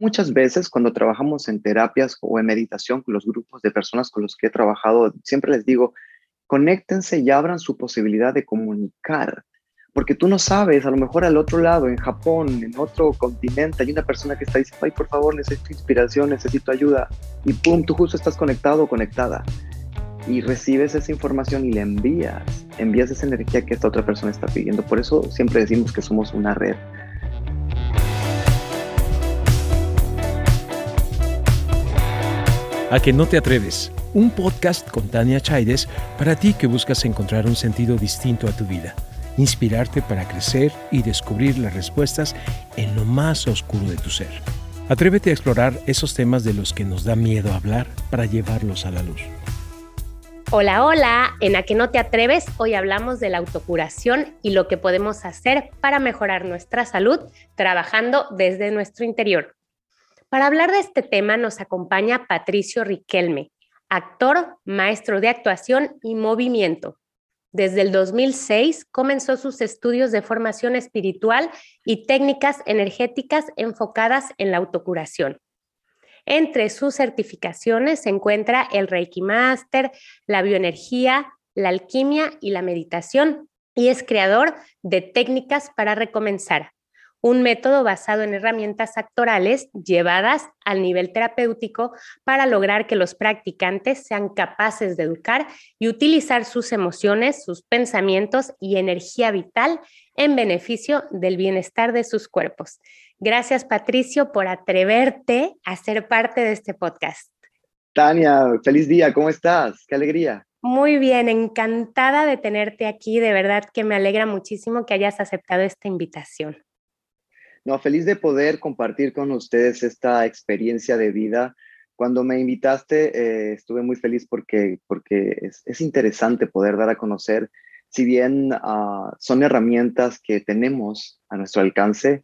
Muchas veces cuando trabajamos en terapias o en meditación con los grupos de personas con los que he trabajado, siempre les digo, conéctense y abran su posibilidad de comunicar, porque tú no sabes, a lo mejor al otro lado, en Japón, en otro continente, hay una persona que está diciendo, ay, por favor, necesito inspiración, necesito ayuda, y pum, tú justo estás conectado o conectada, y recibes esa información y le envías, envías esa energía que esta otra persona está pidiendo. Por eso siempre decimos que somos una red. A que no te atreves, un podcast con Tania Chaides para ti que buscas encontrar un sentido distinto a tu vida, inspirarte para crecer y descubrir las respuestas en lo más oscuro de tu ser. Atrévete a explorar esos temas de los que nos da miedo hablar para llevarlos a la luz. Hola, hola, en A que no te atreves, hoy hablamos de la autocuración y lo que podemos hacer para mejorar nuestra salud trabajando desde nuestro interior. Para hablar de este tema nos acompaña Patricio Riquelme, actor, maestro de actuación y movimiento. Desde el 2006 comenzó sus estudios de formación espiritual y técnicas energéticas enfocadas en la autocuración. Entre sus certificaciones se encuentra el Reiki Master, la bioenergía, la alquimia y la meditación, y es creador de técnicas para recomenzar, un método basado en herramientas actorales llevadas al nivel terapéutico para lograr que los practicantes sean capaces de educar y utilizar sus emociones, sus pensamientos y energía vital en beneficio del bienestar de sus cuerpos. Gracias, Patricio, por atreverte a ser parte de este podcast. Tania, feliz día, ¿cómo estás? Qué alegría. Muy bien, encantada de tenerte aquí. De verdad que me alegra muchísimo que hayas aceptado esta invitación. No, feliz de poder compartir con ustedes esta experiencia de vida. Cuando me invitaste, eh, estuve muy feliz porque, porque es, interesante poder dar a conocer, si bien ah, son herramientas que tenemos a nuestro alcance,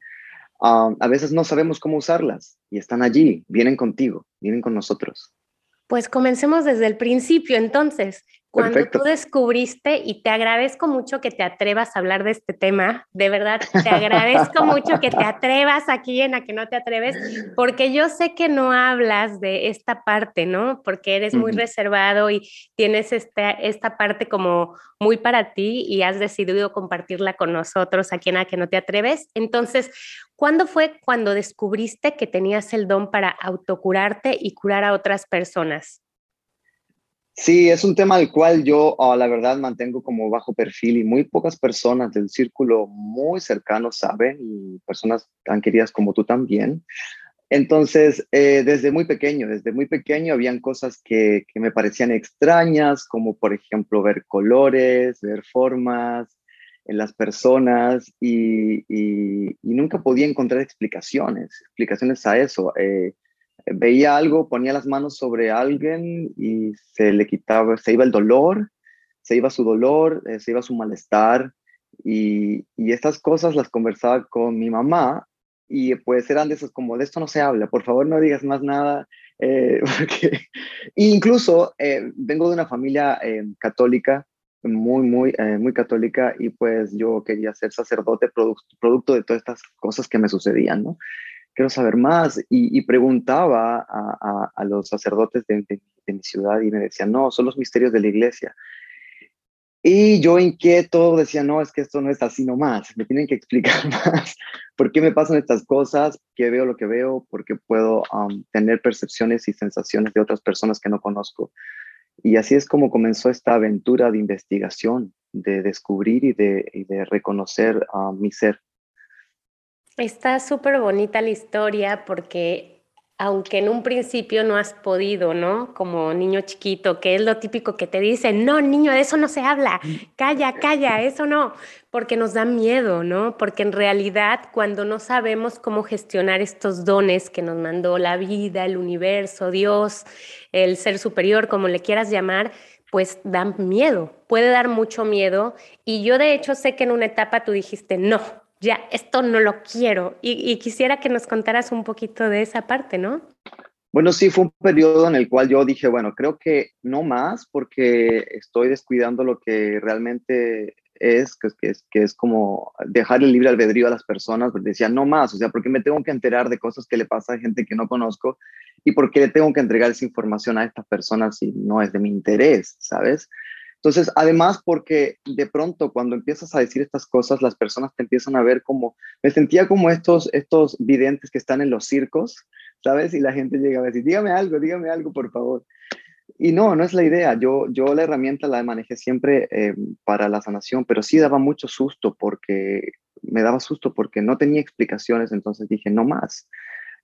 a veces no sabemos cómo usarlas y están allí, vienen contigo, vienen con nosotros. Pues comencemos desde el principio, entonces. Cuando tú descubriste, y te agradezco mucho que te atrevas a hablar de este tema, de verdad, te agradezco mucho que te atrevas aquí en a que no te atreves, porque yo sé que no hablas de esta parte, ¿no? Porque eres muy reservado y tienes esta, esta parte como muy para ti y has decidido compartirla con nosotros aquí en a que no te atreves. Entonces, ¿cuándo fue cuando descubriste que tenías el don para autocurarte y curar a otras personas? Sí, es un tema al cual yo, ah, la verdad, mantengo como bajo perfil y muy pocas personas del círculo muy cercano saben y personas tan queridas como tú también. Entonces, eh, desde muy pequeño, desde muy pequeño habían cosas que, que, me parecían extrañas, como por ejemplo ver colores, ver formas en las personas y, y, y nunca podía encontrar explicaciones, explicaciones a eso. Eh, veía algo, ponía las manos sobre alguien y se le quitaba, se iba el dolor, se iba su dolor, eh, se iba su malestar y, estas cosas las conversaba con mi mamá y pues eran de esas como de esto no se habla, por favor no digas más nada, porque incluso eh, vengo de una familia católica muy, muy, muy católica y pues yo quería ser sacerdote producto de todas estas cosas que me sucedían, ¿no? Quiero saber más. Y, preguntaba a, los sacerdotes de, mi ciudad y me decían, no, son los misterios de la iglesia. Y yo inquieto decía, no, es que esto no es así nomás, me tienen que explicar más por qué me pasan estas cosas, qué veo lo que veo, por qué puedo tener percepciones y sensaciones de otras personas que no conozco. Y así es como comenzó esta aventura de investigación, de descubrir y de, y de reconocer a mi ser. Está súper bonita la historia porque aunque en un principio no has podido, ¿no? Como niño chiquito, que es lo típico que te dicen, no, niño, de eso no se habla, calla, calla, eso no, porque nos da miedo, ¿no? Porque en realidad cuando no sabemos cómo gestionar estos dones que nos mandó la vida, el universo, Dios, el ser superior, como le quieras llamar, pues dan miedo, puede dar mucho miedo. Y yo de hecho sé que en una etapa tú dijiste, no, ya, esto no lo quiero. Y, quisiera que nos contaras un poquito de esa parte, ¿no? Bueno, sí, fue un periodo en el cual yo dije, bueno, creo que no más porque estoy descuidando lo que realmente es que, es que es como dejar el libre albedrío a las personas, porque decía, no más, o sea, ¿por qué me tengo que enterar de cosas que le pasa a gente que no conozco? ¿Y por qué le tengo que entregar esa información a estas personas si no es de mi interés, ¿sabes? Entonces, además, porque de pronto cuando empiezas a decir estas cosas, las personas te empiezan a ver como, me sentía como estos, estos videntes que están en los circos, ¿sabes? Y la gente llega a decir, dígame algo, dígame algo, por favor. Y no, no es la idea. Yo, yo la herramienta la manejé siempre eh, para la sanación, pero sí daba mucho susto porque me daba susto porque no tenía explicaciones, entonces dije, no más.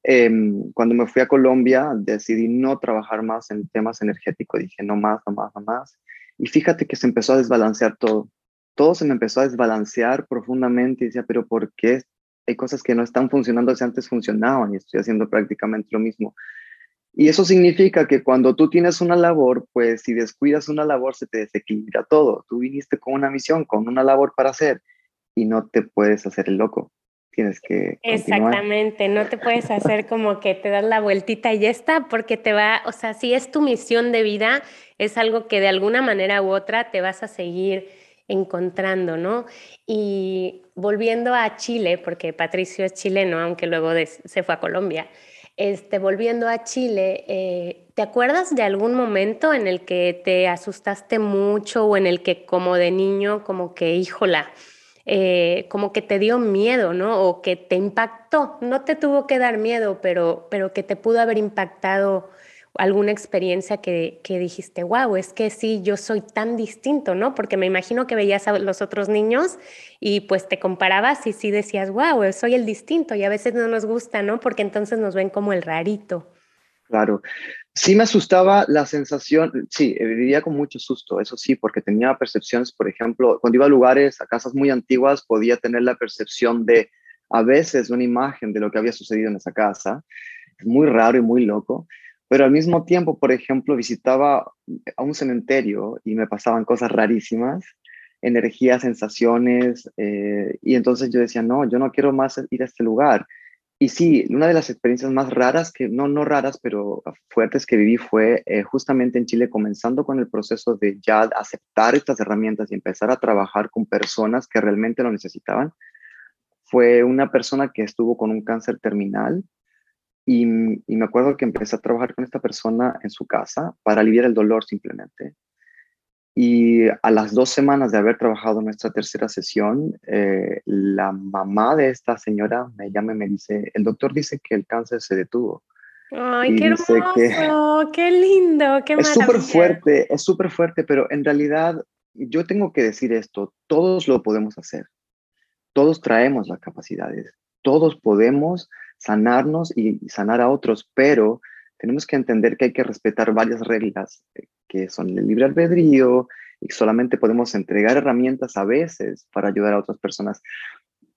Em, cuando me fui a Colombia, decidí no trabajar más en temas energéticos, dije, no más, no más, no más. Y fíjate que se empezó a desbalancear todo. Todo se me empezó a desbalancear profundamente y decía, pero ¿por qué hay cosas que no están funcionando si antes funcionaban y estoy haciendo prácticamente lo mismo? Y eso significa que cuando tú tienes una labor, pues si descuidas una labor se te desequilibra todo. Tú viniste con una misión, con una labor para hacer y no te puedes hacer el loco tienes que... Exactamente, no te puedes hacer como que te das la vueltita y ya está, porque te va, o sea, si es tu misión de vida, es algo que de alguna manera u otra te vas a seguir encontrando, ¿no? Y volviendo a Chile, porque Patricio es chileno, aunque luego se fue a Colombia, este, volviendo a Chile, eh, ¿te acuerdas de algún momento en el que te asustaste mucho o en el que como de niño, como que, híjola, eh, como que te dio miedo, ¿no? O que te impactó, no te tuvo que dar miedo, pero, pero que te pudo haber impactado alguna experiencia que, que, dijiste, wow, es que sí, yo soy tan distinto, ¿no? Porque me imagino que veías a los otros niños y pues te comparabas y sí decías, wow, soy el distinto y a veces no nos gusta, ¿no? Porque entonces nos ven como el rarito. Claro, Sí me asustaba la sensación, sí, eh, vivía con mucho susto, eso sí, porque tenía percepciones, por ejemplo, cuando iba a lugares, a casas muy antiguas, podía tener la percepción de a veces una imagen de lo que había sucedido en esa casa, muy raro y muy loco, pero al mismo tiempo, por ejemplo, visitaba a un cementerio y me pasaban cosas rarísimas, energías, sensaciones, eh, y entonces yo decía, no, yo no quiero más ir a este lugar y sí, una de las experiencias más raras, que no, no raras, pero fuertes que viví fue eh, justamente en Chile, comenzando con el proceso de ya aceptar estas herramientas y empezar a trabajar con personas que realmente lo necesitaban. Fue una persona que estuvo con un cáncer terminal y, y me acuerdo que empecé a trabajar con esta persona en su casa para aliviar el dolor simplemente. Y a las dos semanas de haber trabajado nuestra tercera sesión, eh, la mamá de esta señora me llama y me dice, el doctor dice que el cáncer se detuvo. Ay, qué hermoso, qué lindo, qué Es súper fuerte, es súper fuerte, pero en realidad yo tengo que decir esto, todos lo podemos hacer, todos traemos las capacidades, todos podemos sanarnos y sanar a otros, pero tenemos que entender que hay que respetar varias reglas eh, que son el libre albedrío y solamente podemos entregar herramientas a veces para ayudar a otras personas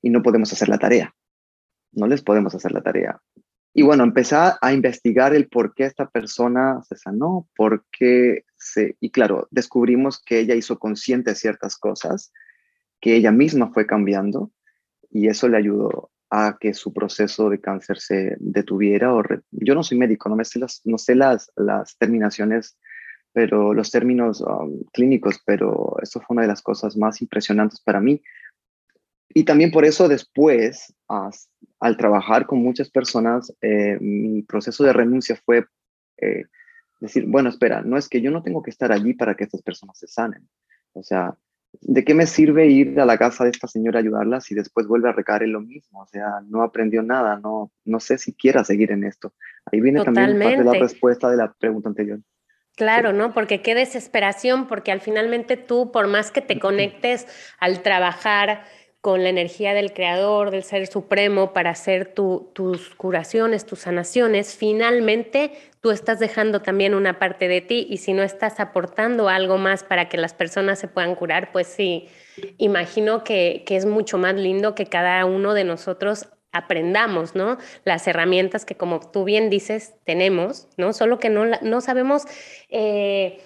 y no podemos hacer la tarea. No les podemos hacer la tarea. Y bueno, empecé a investigar el por qué esta persona se sanó, por qué se... Y claro, descubrimos que ella hizo consciente ciertas cosas, que ella misma fue cambiando y eso le ayudó a que su proceso de cáncer se detuviera. O Yo no soy médico, no, me sé las, no sé las, las terminaciones pero los términos um, clínicos, pero eso fue una de las cosas más impresionantes para mí. Y también por eso después, al trabajar con muchas personas, eh, mi proceso de renuncia fue eh, decir, bueno, espera, no es que yo no tengo que estar allí para que estas personas se sanen. O sea, ¿de qué me sirve ir a la casa de esta señora a ayudarla si después vuelve a recaer en lo mismo? O sea, no aprendió nada, no, no sé si quiera seguir en esto. Ahí viene también parte de la respuesta de la pregunta anterior. Claro, ¿no? Porque qué desesperación, porque al finalmente tú, por más que te conectes al trabajar con la energía del Creador, del Ser Supremo, para hacer tus curaciones, tus sanaciones, finalmente tú estás dejando también una parte de ti y si no estás aportando algo más para que las personas se puedan curar, pues sí, imagino que, que es mucho más lindo que cada uno de nosotros aprendamos, ¿no? Las herramientas que, como tú bien dices, tenemos, ¿no? Solo que no, no sabemos eh,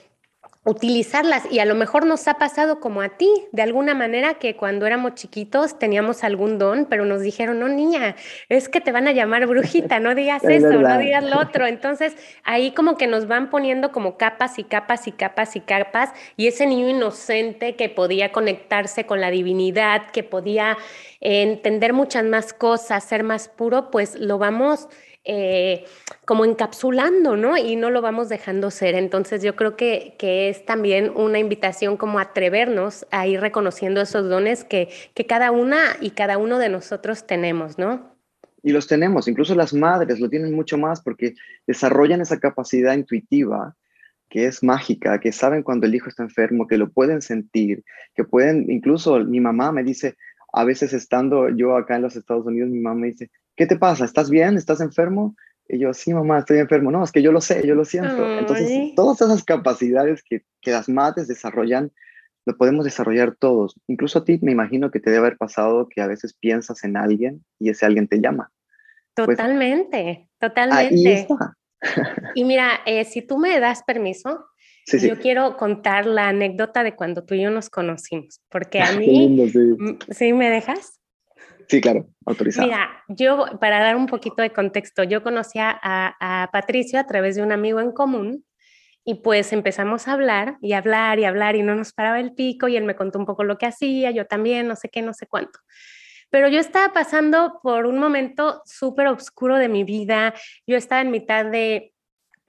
utilizarlas y a lo mejor nos ha pasado como a ti, de alguna manera que cuando éramos chiquitos teníamos algún don, pero nos dijeron, no niña, es que te van a llamar brujita, no digas eso, no digas lo otro. Entonces ahí como que nos van poniendo como capas y capas y capas y capas y ese niño inocente que podía conectarse con la divinidad, que podía entender muchas más cosas, ser más puro, pues lo vamos eh, como encapsulando, ¿no? Y no lo vamos dejando ser. Entonces yo creo que, que, es también una invitación como atrevernos a ir reconociendo esos dones que, que cada una y cada uno de nosotros tenemos, ¿no? Y los tenemos, incluso las madres lo tienen mucho más porque desarrollan esa capacidad intuitiva que es mágica, que saben cuando el hijo está enfermo, que lo pueden sentir, que pueden, incluso mi mamá me dice, a veces estando yo acá en los Estados Unidos, mi mamá me dice, ¿qué te pasa? ¿Estás bien? ¿Estás enfermo? Y yo, sí, mamá, estoy enfermo. No, es que yo lo sé, yo lo siento. Entonces, todas esas capacidades que, que las madres desarrollan, lo podemos desarrollar todos. Incluso a ti me imagino que te debe haber pasado que a veces piensas en alguien y ese alguien te llama. Pues, totalmente, totalmente. Ahí está. y mira, eh, si tú me das permiso, yo quiero contar la anécdota de cuando tú y yo nos conocimos, porque a mí, sí. me dejas? Sí, claro, autorizado. Mira, yo, para dar un poquito de contexto, yo conocí a, a, Patricio a través de un amigo en común y pues empezamos a hablar y hablar y hablar y no nos paraba el pico y él me contó un poco lo que hacía, yo también, no sé qué, no sé cuánto. Pero yo estaba pasando por un momento súper oscuro de mi vida, yo estaba en mitad de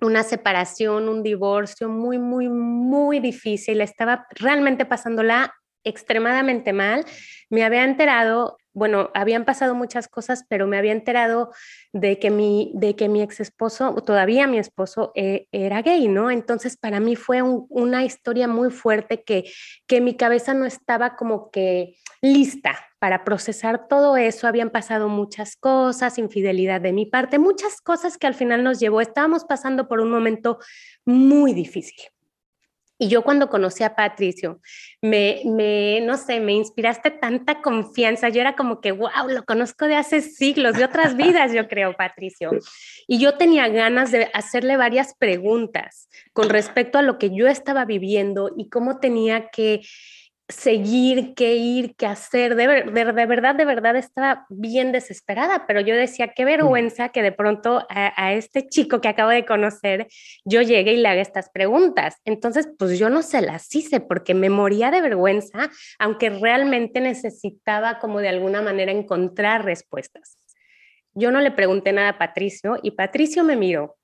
una separación, un divorcio muy, muy, muy difícil, estaba realmente pasándola extremadamente mal. Me había enterado bueno, habían pasado muchas cosas, pero me había enterado de que mi, de que mi ex esposo, todavía mi esposo, eh, era gay, ¿no? Entonces para mí fue una historia muy fuerte que, que mi cabeza no estaba como que lista para procesar todo eso. Habían pasado muchas cosas, infidelidad de mi parte, muchas cosas que al final nos llevó. Estábamos pasando por un momento muy difícil. Y yo cuando conocí a Patricio, me, me, no sé, me inspiraste tanta confianza. Yo era como que, wow, lo conozco de hace siglos, de otras vidas, yo creo, Patricio. Y yo tenía ganas de hacerle varias preguntas con respecto a lo que yo estaba viviendo y cómo tenía que seguir, qué ir, qué hacer. De, de, verdad, de verdad estaba bien desesperada, pero yo decía, qué vergüenza que de pronto a, este chico que acabo de conocer, yo llegue y le haga estas preguntas. Entonces, pues yo no se las hice porque me moría de vergüenza, aunque realmente necesitaba como de alguna manera encontrar respuestas. Yo no le pregunté nada a Patricio y Patricio me miró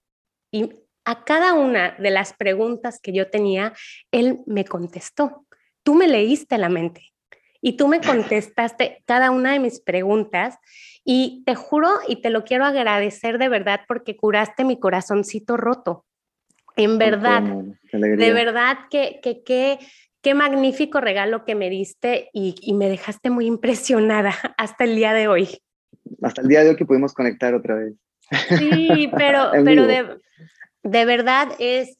y a cada una de las preguntas que yo tenía, él me contestó tú me leíste la mente y tú me contestaste cada una de mis preguntas y te juro y te lo quiero agradecer de verdad porque curaste mi corazoncito roto. En verdad, de verdad que, que, qué magnífico regalo que me diste y, me dejaste muy impresionada hasta el día de hoy. Hasta el día de hoy que pudimos conectar otra vez. Sí, pero, pero de, de verdad es,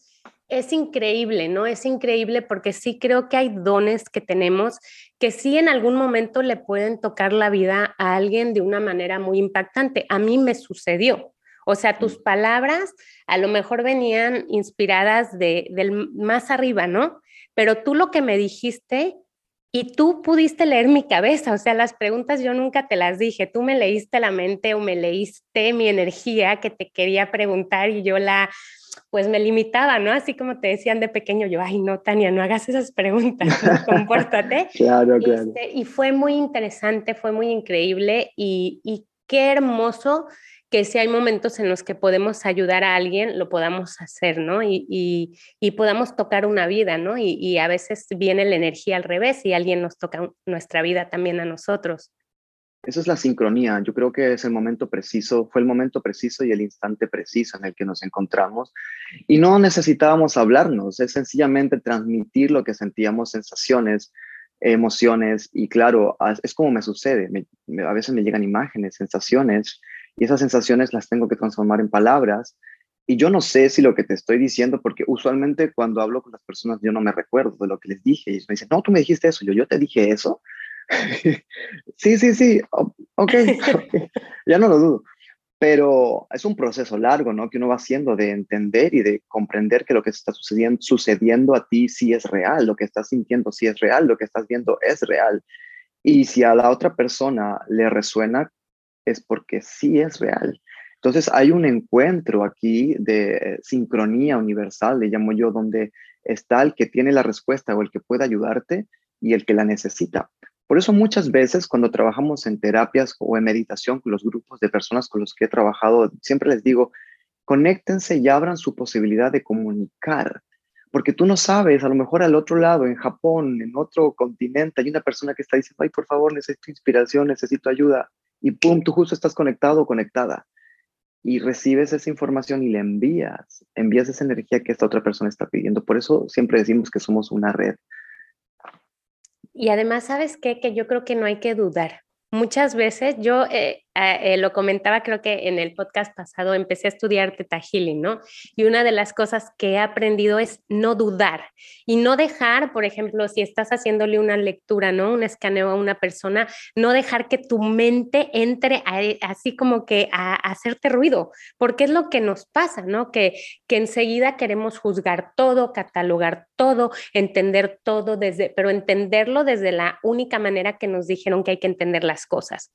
es increíble, ¿no? Es increíble porque sí creo que hay dones que tenemos que sí en algún momento le pueden tocar la vida a alguien de una manera muy impactante. A mí me sucedió. O sea, tus palabras a lo mejor venían inspiradas de, del más arriba, ¿no? Pero tú lo que me dijiste y tú pudiste leer mi cabeza, o sea, las preguntas yo nunca te las dije, tú me leíste la mente o me leíste mi energía que te quería preguntar y yo la, pues me limitaba, ¿no? Así como te decían de pequeño, yo, ay, no, Tania, no hagas esas preguntas, compórtate. claro, claro. Este, y fue muy interesante, fue muy increíble y, y qué hermoso que si hay momentos en los que podemos ayudar a alguien, lo podamos hacer, ¿no? Y, y, podamos tocar una vida, ¿no? Y, a veces viene la energía al revés y alguien nos toca nuestra vida también a nosotros. Eso es la sincronía. Yo creo que es el momento preciso, fue el momento preciso y el instante preciso en el que nos encontramos. Y no necesitábamos hablarnos, es sencillamente transmitir lo que sentíamos, sensaciones, emociones. Y claro, es como me sucede. a veces me llegan imágenes, sensaciones, y esas sensaciones las tengo que transformar en palabras. Y yo no sé si lo que te estoy diciendo, porque usualmente cuando hablo con las personas yo no me recuerdo de lo que les dije. Y me dicen, no, tú me dijiste eso. Yo, yo te dije eso. sí, sí, sí, ok, ya no lo dudo. pero es un proceso largo, ¿no? Que uno va haciendo de entender y de comprender que lo que está sucediendo, sucediendo a ti sí es real, lo que estás sintiendo sí es real, lo que estás viendo es real. Y si a la otra persona le resuena, es porque sí es real. Entonces hay un encuentro aquí de sincronía universal, le llamo yo, donde está el que tiene la respuesta o el que puede ayudarte y el que la necesita. Por eso muchas veces cuando trabajamos en terapias o en meditación con los grupos de personas con los que he trabajado, siempre les digo, conéctense y abran su posibilidad de comunicar, porque tú no sabes, a lo mejor al otro lado, en Japón, en otro continente, hay una persona que está diciendo, ay, por favor, necesito inspiración, necesito ayuda, y pum, tú justo estás conectado o conectada y recibes esa información y le envías, envías esa energía que esta otra persona está pidiendo. Por eso siempre decimos que somos una red. Y además, ¿sabes qué? Que yo creo que no hay que dudar. Muchas veces yo eh, eh, lo comentaba creo que en el podcast pasado, empecé a estudiar Teta Healing, ¿no? Y una de las cosas que he aprendido es no dudar y no dejar, por ejemplo, si estás haciéndole una lectura, ¿no? Un escaneo a una persona, no dejar que tu mente entre así como que a, hacerte ruido, porque es lo que nos pasa, ¿no? Que, que enseguida queremos juzgar todo, catalogar todo, entender todo desde, pero entenderlo desde la única manera que nos dijeron que hay que entender las cosas.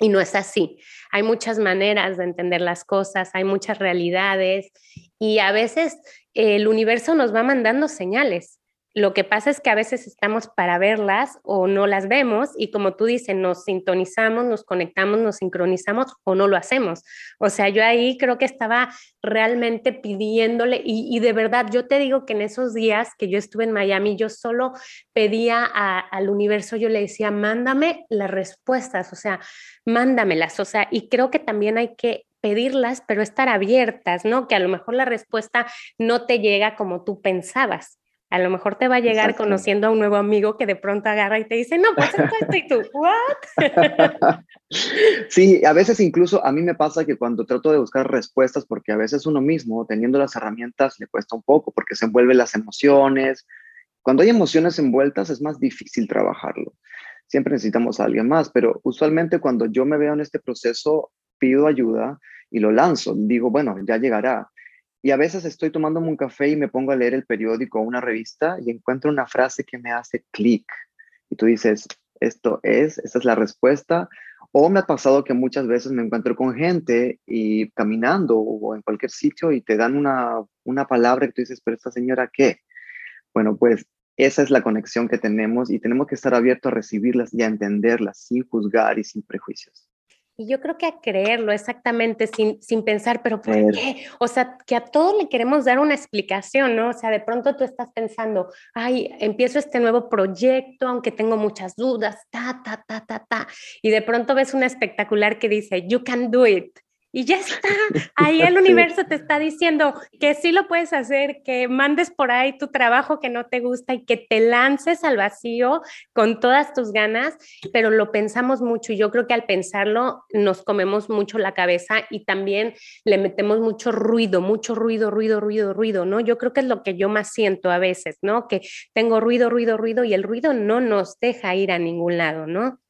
Y no es así. Hay muchas maneras de entender las cosas, hay muchas realidades y a veces el universo nos va mandando señales. Lo que pasa es que a veces estamos para verlas o no las vemos y como tú dices, nos sintonizamos, nos conectamos, nos sincronizamos o no lo hacemos. O sea, yo ahí creo que estaba realmente pidiéndole y, de verdad, yo te digo que en esos días que yo estuve en Miami, yo solo pedía al universo, yo le decía, mándame las respuestas, o sea, mándamelas, o sea, y creo que también hay que pedirlas, pero estar abiertas, ¿no? Que a lo mejor la respuesta no te llega como tú pensabas. A lo mejor te va a llegar conociendo a un nuevo amigo que de pronto agarra y te dice, no, pues esto, y tú, ¿what? sí, a veces incluso a mí me pasa que cuando trato de buscar respuestas, porque a veces uno mismo, teniendo las herramientas, le cuesta un poco, porque se envuelven las emociones. Cuando hay emociones envueltas es más difícil trabajarlo. Siempre necesitamos a alguien más, pero usualmente cuando yo me veo en este proceso, pido ayuda y lo lanzo. Digo, bueno, ya llegará y a veces estoy tomándome un café y me pongo a leer el periódico o una revista y encuentro una frase que me hace clic. Y tú dices, esto es, esta es la respuesta. O me ha pasado que muchas veces me encuentro con gente y caminando o en cualquier sitio y te dan una, una palabra que tú dices, pero esta señora, ¿qué? Bueno, pues esa es la conexión que tenemos y tenemos que estar abiertos a recibirlas y a entenderlas sin juzgar y sin prejuicios. Y yo creo que a creerlo exactamente sin, sin pensar, pero ¿por qué? O sea, que a todos le queremos dar una explicación, ¿no? O sea, de pronto tú estás pensando, ay, empiezo este nuevo proyecto, aunque tengo muchas dudas, ta, ta, ta, ta, ta. Y de pronto ves una espectacular que dice, you can do it y ya está. Ahí el universo te está diciendo que sí lo puedes hacer, que mandes por ahí tu trabajo que no te gusta y que te lances al vacío con todas tus ganas, pero lo pensamos mucho y yo creo que al pensarlo nos comemos mucho la cabeza y también le metemos mucho ruido, mucho ruido, ruido, ruido, ruido, ¿no? Yo creo que es lo que yo más siento a veces, ¿no? Que tengo ruido, ruido, ruido y el ruido no nos deja ir a ningún lado, ¿no?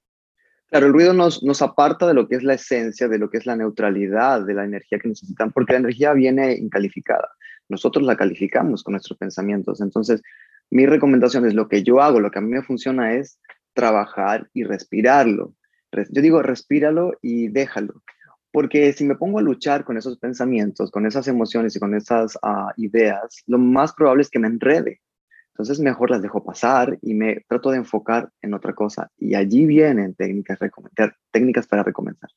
Claro, el ruido nos, nos aparta de lo que es la esencia, de lo que es la neutralidad, de la energía que necesitan, porque la energía viene incalificada. Nosotros la calificamos con nuestros pensamientos. Entonces, mi recomendación es lo que yo hago, lo que a mí me funciona es trabajar y respirarlo. Yo digo, respíralo y déjalo. Porque si me pongo a luchar con esos pensamientos, con esas emociones y con esas ah, ideas, lo más probable es que me enrede entonces mejor las dejo pasar y me trato de enfocar en otra cosa. Y allí vienen técnicas, técnicas para recomenzar.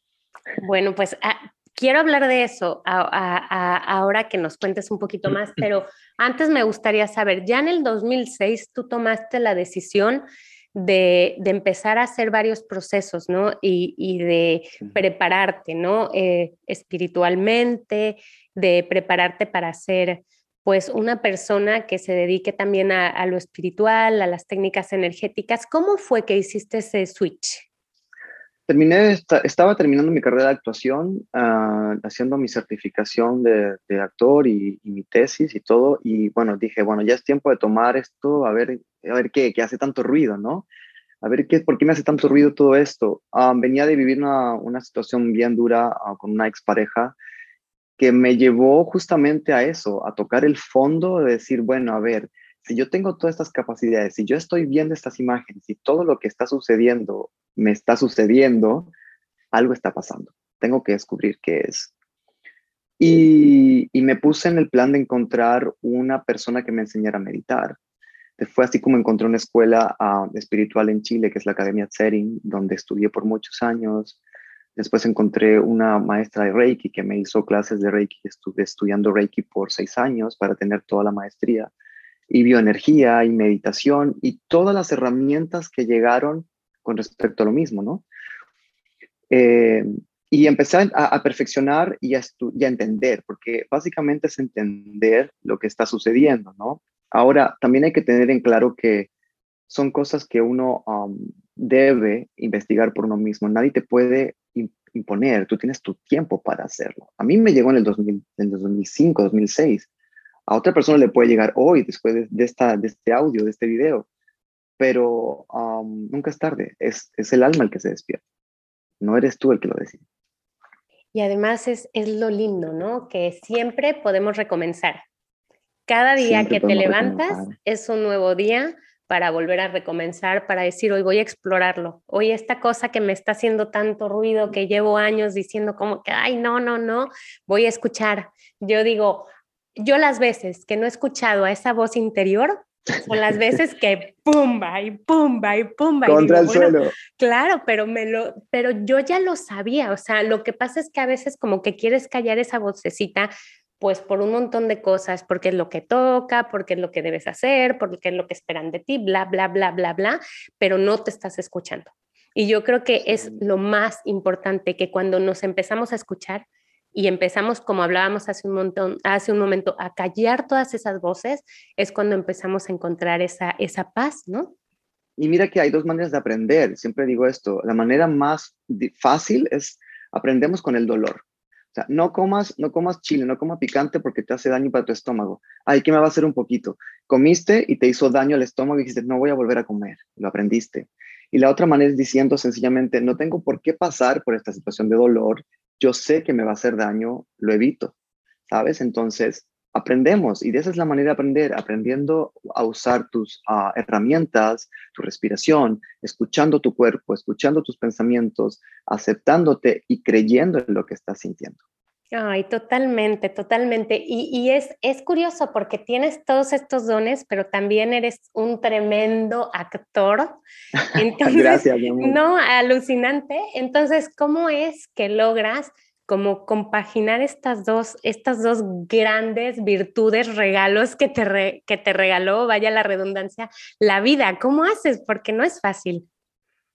Bueno, pues ah, quiero hablar de eso ahora que nos cuentes un poquito más, pero antes me gustaría saber, ya en el 2006 tú tomaste la decisión de, empezar a hacer varios procesos, ¿no? Y, de prepararte, ¿no? Eh, espiritualmente, de prepararte para hacer pues una persona que se dedique también a, lo espiritual, a las técnicas energéticas. ¿Cómo fue que hiciste ese switch? Terminé, estaba terminando mi carrera de actuación, ah, haciendo mi certificación de, actor y, mi tesis y todo, y bueno, dije, bueno, ya es tiempo de tomar esto, a ver, a ver qué, hace tanto ruido, ¿no? a ver, ¿qué, ¿por qué me hace tanto ruido todo esto? Ah, venía de vivir una, una situación bien dura ah, con una expareja que me llevó justamente a eso, a tocar el fondo de decir, bueno, a ver, si yo tengo todas estas capacidades, si yo estoy viendo estas imágenes y todo lo que está sucediendo me está sucediendo, algo está pasando. Tengo que descubrir qué es. Y, y me puse en el plan de encontrar una persona que me enseñara a meditar. Fue así como encontré una escuela uh, espiritual en Chile, que es la Academia Tsering, donde estudié por muchos años. Después encontré una maestra de Reiki que me hizo clases de Reiki. Estuve estudiando Reiki por seis años para tener toda la maestría. Y bioenergía y meditación y todas las herramientas que llegaron con respecto a lo mismo, ¿no? Eh, y empecé a, perfeccionar y a, y entender, porque básicamente es entender lo que está sucediendo, ¿no? Ahora, también hay que tener en claro que son cosas que uno debe investigar por uno mismo. Nadie te puede imponer, tú tienes tu tiempo para hacerlo. A mí me llegó en el, 2000, en el 2005, 2006. A otra persona le puede llegar hoy, después de, esta, de este audio, de este video. Pero um, nunca es tarde, es, es el alma el que se despierta. No eres tú el que lo decide. Y además es, es lo lindo, ¿no? Que siempre podemos recomenzar. Cada día que te levantas es un nuevo día para volver a recomenzar, para decir, hoy voy a explorarlo. Hoy esta cosa que me está haciendo tanto ruido, que llevo años diciendo como que, ay, no, no, no, voy a escuchar. Yo digo, yo las veces que no he escuchado a esa voz interior, son las veces que pumba y pumba y pumba. Contra el suelo. Claro, pero, me lo, pero yo ya lo sabía. O sea, lo que pasa es que a veces como que quieres callar esa vocecita pues por un montón de cosas, porque es lo que toca, porque es lo que debes hacer, porque es lo que esperan de ti, bla, bla, bla, bla, bla, pero no te estás escuchando. Y yo creo que es lo más importante que cuando nos empezamos a escuchar y empezamos, como hablábamos hace un, montón, hace un momento, a callar todas esas voces, es cuando empezamos a encontrar esa, esa paz, ¿no? Y mira que hay dos maneras de aprender, siempre digo esto, la manera más fácil es aprendemos con el dolor no comas, no comas chile, no comas picante porque te hace daño para tu estómago. Ay, ¿qué me va a hacer un poquito? Comiste y te hizo daño al estómago y dijiste, no voy a volver a comer. Lo aprendiste. Y la otra manera es diciendo sencillamente, no tengo por qué pasar por esta situación de dolor. Yo sé que me va a hacer daño, lo evito. ¿Sabes? Entonces, aprendemos y de esa es la manera de aprender, aprendiendo a usar tus uh, herramientas, tu respiración, escuchando tu cuerpo, escuchando tus pensamientos, aceptándote y creyendo en lo que estás sintiendo. Ay, totalmente, totalmente. Y, y, es, es curioso porque tienes todos estos dones, pero también eres un tremendo actor. Entonces, Gracias, mi amor. No, alucinante. Entonces, ¿cómo es que logras como compaginar estas dos, estas dos grandes virtudes, regalos que te, que te regaló, vaya la redundancia, la vida. ¿Cómo haces? Porque no es fácil.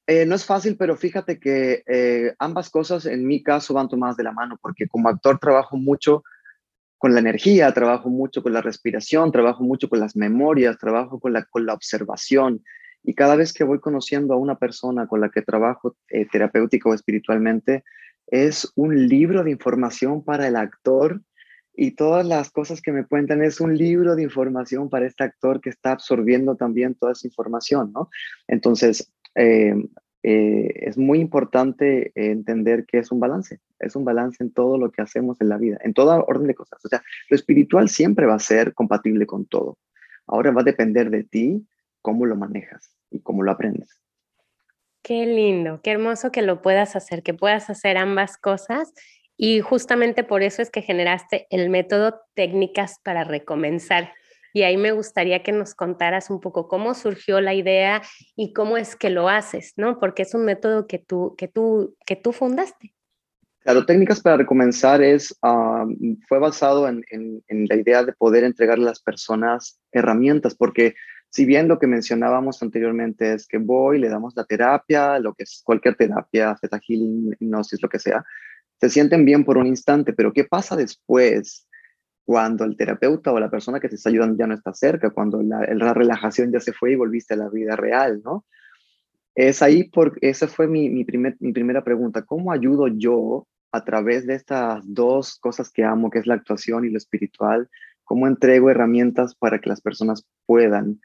Eh, no es fácil, pero fíjate que eh, ambas cosas en mi caso van tomadas de la mano, porque como actor trabajo mucho con la energía, trabajo mucho con la respiración, trabajo mucho con las memorias, trabajo con la, con la observación. Y cada vez que voy conociendo a una persona con la que trabajo eh, terapéutico o espiritualmente, es un libro de información para el actor y todas las cosas que me cuentan es un libro de información para este actor que está absorbiendo también toda esa información, ¿no? Entonces, eh, eh, es muy importante entender que es un balance, es un balance en todo lo que hacemos en la vida, en toda orden de cosas. O sea, lo espiritual siempre va a ser compatible con todo. Ahora va a depender de ti cómo lo manejas y cómo lo aprendes. Qué lindo, qué hermoso que lo puedas hacer, que puedas hacer ambas cosas. Y justamente por eso es que generaste el método técnicas para recomenzar. Y ahí me gustaría que nos contaras un poco cómo surgió la idea y cómo es que lo haces, ¿no? Porque es un método que tú, que tú, que tú fundaste. Claro, técnicas para recomenzar es, fue basado en, en, en, la idea de poder entregarle a las personas herramientas, porque si bien lo que mencionábamos anteriormente es que voy, le damos la terapia, lo que es cualquier terapia, theta healing, hipnosis, lo que sea, se sienten bien por un instante, pero ¿qué pasa después cuando el terapeuta o la persona que te está ayudando ya no está cerca, cuando la, la relajación ya se fue y volviste a la vida real, ¿no? Es ahí porque esa fue mi, mi, primer, mi primera pregunta, ¿cómo ayudo yo a través de estas dos cosas que amo, que es la actuación y lo espiritual, cómo entrego herramientas para que las personas puedan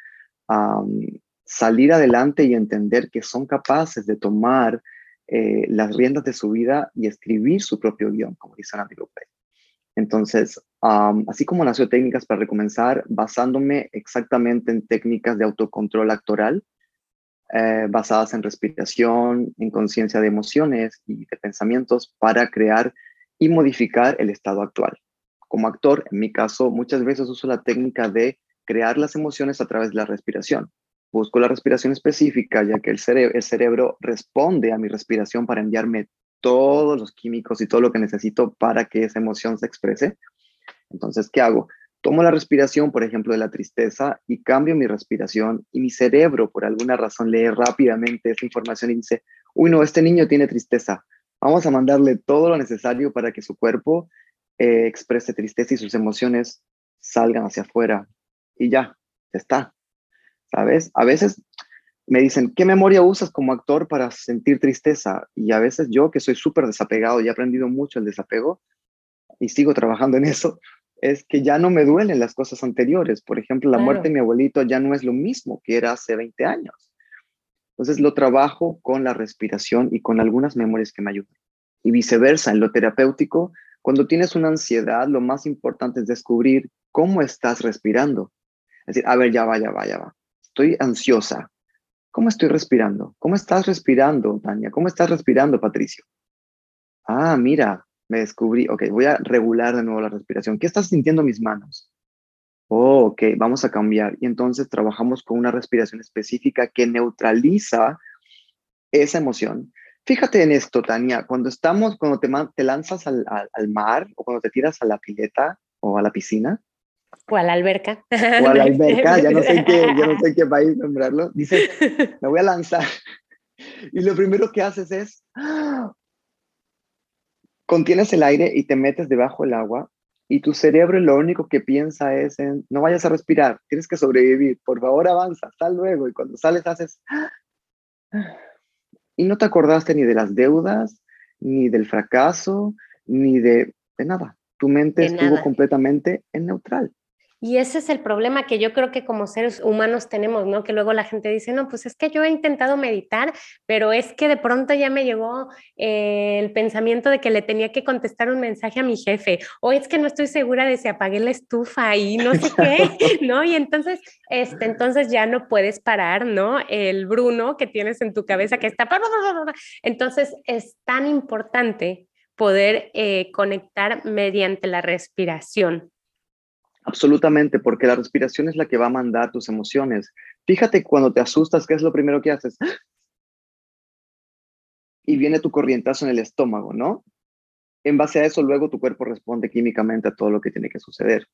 salir adelante y entender que son capaces de tomar eh, las riendas de su vida y escribir su propio guion, como dice Andy López. Entonces, así como nació técnicas para recomenzar, basándome exactamente en técnicas de autocontrol actoral, eh, basadas en respiración, en conciencia de emociones y de pensamientos para crear y modificar el estado actual. Como actor, en mi caso, muchas veces uso la técnica de crear las emociones a través de la respiración. Busco la respiración específica, ya que el, el cerebro responde a mi respiración para enviarme todos los químicos y todo lo que necesito para que esa emoción se exprese. Entonces, ¿qué hago? Tomo la respiración, por ejemplo, de la tristeza y cambio mi respiración y mi cerebro, por alguna razón, lee rápidamente esa información y dice, uy, no, este niño tiene tristeza. Vamos a mandarle todo lo necesario para que su cuerpo eh, exprese tristeza y sus emociones salgan hacia afuera. Y ya, está. ¿Sabes? A veces me dicen, ¿qué memoria usas como actor para sentir tristeza? Y a veces yo, que soy súper desapegado y he aprendido mucho el desapego y sigo trabajando en eso, es que ya no me duelen las cosas anteriores. Por ejemplo, la muerte de mi abuelito ya no es lo mismo que era hace 20 años. Entonces lo trabajo con la respiración y con algunas memorias que me ayudan. Y viceversa, en lo terapéutico, cuando tienes una ansiedad, lo más importante es descubrir cómo estás respirando. Decir, a ver, ya va, ya va, ya va. Estoy ansiosa. ¿Cómo estoy respirando? ¿Cómo estás respirando, Tania? ¿Cómo estás respirando, Patricio? Ah, mira, me descubrí. Ok, voy a regular de nuevo la respiración. ¿Qué estás sintiendo mis manos? Oh, ok, vamos a cambiar. Y entonces trabajamos con una respiración específica que neutraliza esa emoción. Fíjate en esto, Tania, cuando estamos, cuando te, te lanzas al, al, mar o cuando te tiras a la pileta o a la piscina. O a la alberca. O a la alberca, ya no sé en qué, ya no sé qué país nombrarlo. Dices, me voy a lanzar. Y lo primero que haces es, contienes el aire y te metes debajo del agua y tu cerebro lo único que piensa es en, no vayas a respirar, tienes que sobrevivir, por favor avanza, hasta luego. Y cuando sales haces... Y no te acordaste ni de las deudas, ni del fracaso, ni de, de nada. Tu mente estuvo completamente en neutral. Y ese es el problema que yo creo que como seres humanos tenemos, ¿no? Que luego la gente dice, no, pues es que yo he intentado meditar, pero es que de pronto ya me llegó eh, el pensamiento de que le tenía que contestar un mensaje a mi jefe, o es que no estoy segura de si apagué la estufa y no sé qué, ¿no? Y entonces, este, entonces ya no puedes parar, ¿no? El Bruno que tienes en tu cabeza que está... Entonces es tan importante poder eh, conectar mediante la respiración. Absolutamente, porque la respiración es la que va a mandar tus emociones. Fíjate cuando te asustas, ¿qué es lo primero que haces? Y viene tu corrientazo en el estómago, ¿no? En base a eso, luego tu cuerpo responde químicamente a todo lo que tiene que suceder.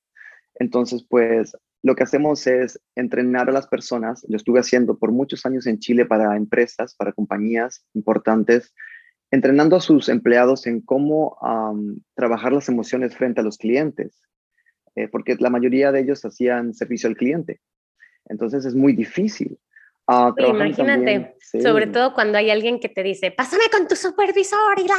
Entonces, pues lo que hacemos es entrenar a las personas. Lo estuve haciendo por muchos años en Chile para empresas, para compañías importantes, entrenando a sus empleados en cómo trabajar las emociones frente a los clientes eh, porque la mayoría de ellos hacían servicio al cliente. Entonces es muy difícil. Uh, imagínate, sobre todo cuando hay alguien que te dice, pásame con tu supervisor y la,